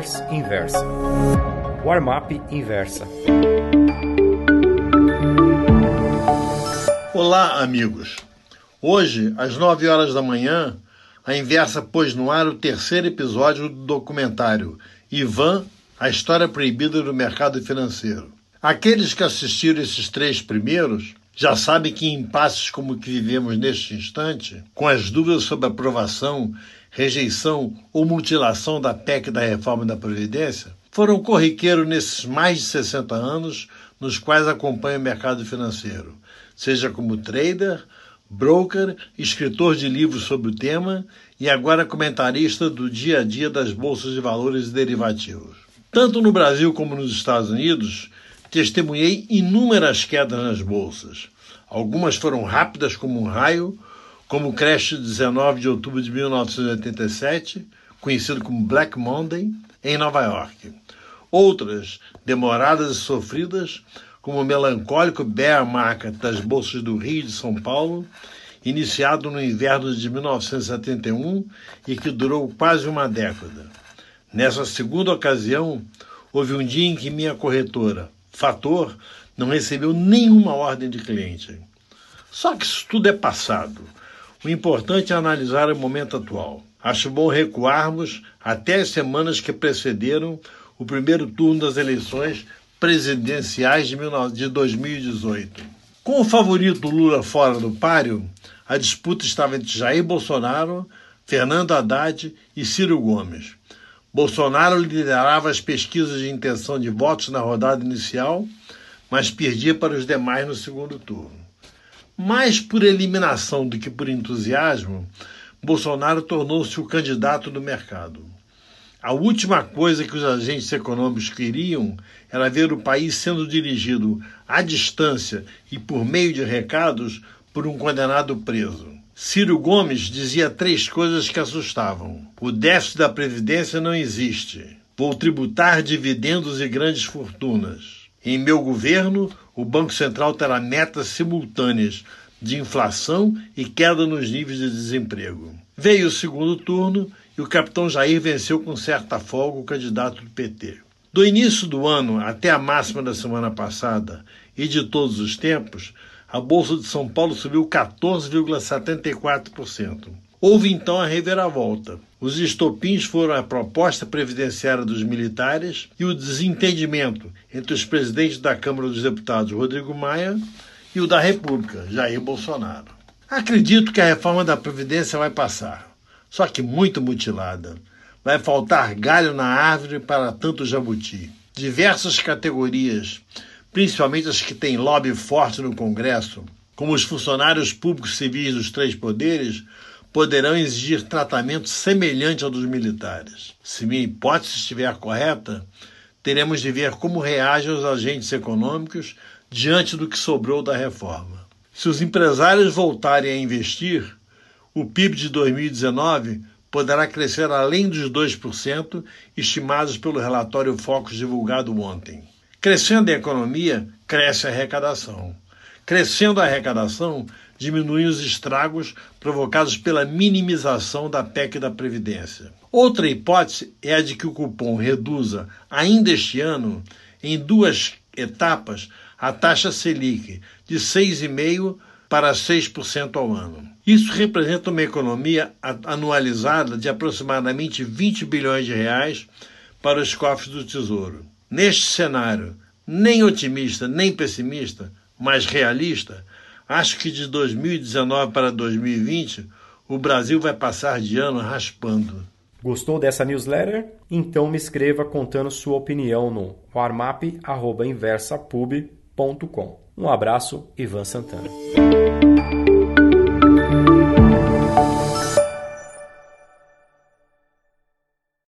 Traders Inversa. Warm-up Inversa. Olá, amigos. Hoje, às 9 horas da manhã, a Inversa pôs no ar o terceiro episódio do documentário Ivan, a história proibida do mercado financeiro. Aqueles que assistiram esses três primeiros já sabem que em impasses como o que vivemos neste instante, com as dúvidas sobre aprovação, rejeição ou mutilação da PEC da reforma da Previdência, foram corriqueiro nesses mais de 60 anos nos quais acompanho o mercado financeiro, seja como trader, broker, escritor de livros sobre o tema e agora comentarista do dia a dia das bolsas de valores e derivativos. Tanto no Brasil como nos Estados Unidos, testemunhei inúmeras quedas nas bolsas. Algumas foram rápidas como um raio, como o crash de 19 de outubro de 1987, conhecido como Black Monday, em Nova York. Outras, demoradas e sofridas, como o melancólico bear market das bolsas do Rio e de São Paulo, iniciado no inverno de 1971 e que durou quase uma década. Nessa segunda ocasião, houve um dia em que minha corretora, Fator, não recebeu nenhuma ordem de cliente. Só que isso tudo é passado. O importante é analisar o momento atual. Acho bom recuarmos até as semanas que precederam o primeiro turno das eleições presidenciais de 2018. Com o favorito Lula fora do páreo, a disputa estava entre Jair Bolsonaro, Fernando Haddad e Ciro Gomes. Bolsonaro liderava as pesquisas de intenção de votos na rodada inicial, mas perdia para os demais no segundo turno. Mais por eliminação do que por entusiasmo, Bolsonaro tornou-se o candidato do mercado. A última coisa que os agentes econômicos queriam era ver o país sendo dirigido à distância e por meio de recados por um condenado preso. Ciro Gomes dizia três coisas que assustavam: o déficit da Previdência não existe. Vou tributar dividendos e grandes fortunas. Em meu governo, o Banco Central terá metas simultâneas de inflação e queda nos níveis de desemprego. Veio o segundo turno e o capitão Jair venceu com certa folga o candidato do PT. Do início do ano até a máxima da semana passada e de todos os tempos, a Bolsa de São Paulo subiu 14,74%. Houve então a reviravolta. Os estopins foram a proposta previdenciária dos militares e o desentendimento entre os presidentes da Câmara dos Deputados, Rodrigo Maia, e o da República, Jair Bolsonaro. Acredito que a reforma da Previdência vai passar só que muito mutilada. Vai faltar galho na árvore para tanto jabuti. Diversas categorias, principalmente as que têm lobby forte no Congresso, como os funcionários públicos civis dos três poderes, poderão exigir tratamento semelhante ao dos militares. Se minha hipótese estiver correta, teremos de ver como reagem os agentes econômicos diante do que sobrou da reforma. Se os empresários voltarem a investir, o PIB de 2019 poderá crescer além dos 2% estimados pelo relatório Focus divulgado ontem. Crescendo a economia, cresce a arrecadação. Crescendo a arrecadação, diminuem os estragos provocados pela minimização da PEC da Previdência. Outra hipótese é a de que o cupom reduza, ainda este ano, em duas etapas, a taxa Selic de 6,5% para 6% ao ano. Isso representa uma economia anualizada de aproximadamente 20 bilhões de reais para os cofres do Tesouro. Neste cenário, nem otimista nem pessimista, mas realista, acho que de 2019 para 2020 o Brasil vai passar de ano raspando. Gostou dessa newsletter? Então me escreva contando sua opinião no warmap.inversapub.com. Um abraço, Ivan Santana.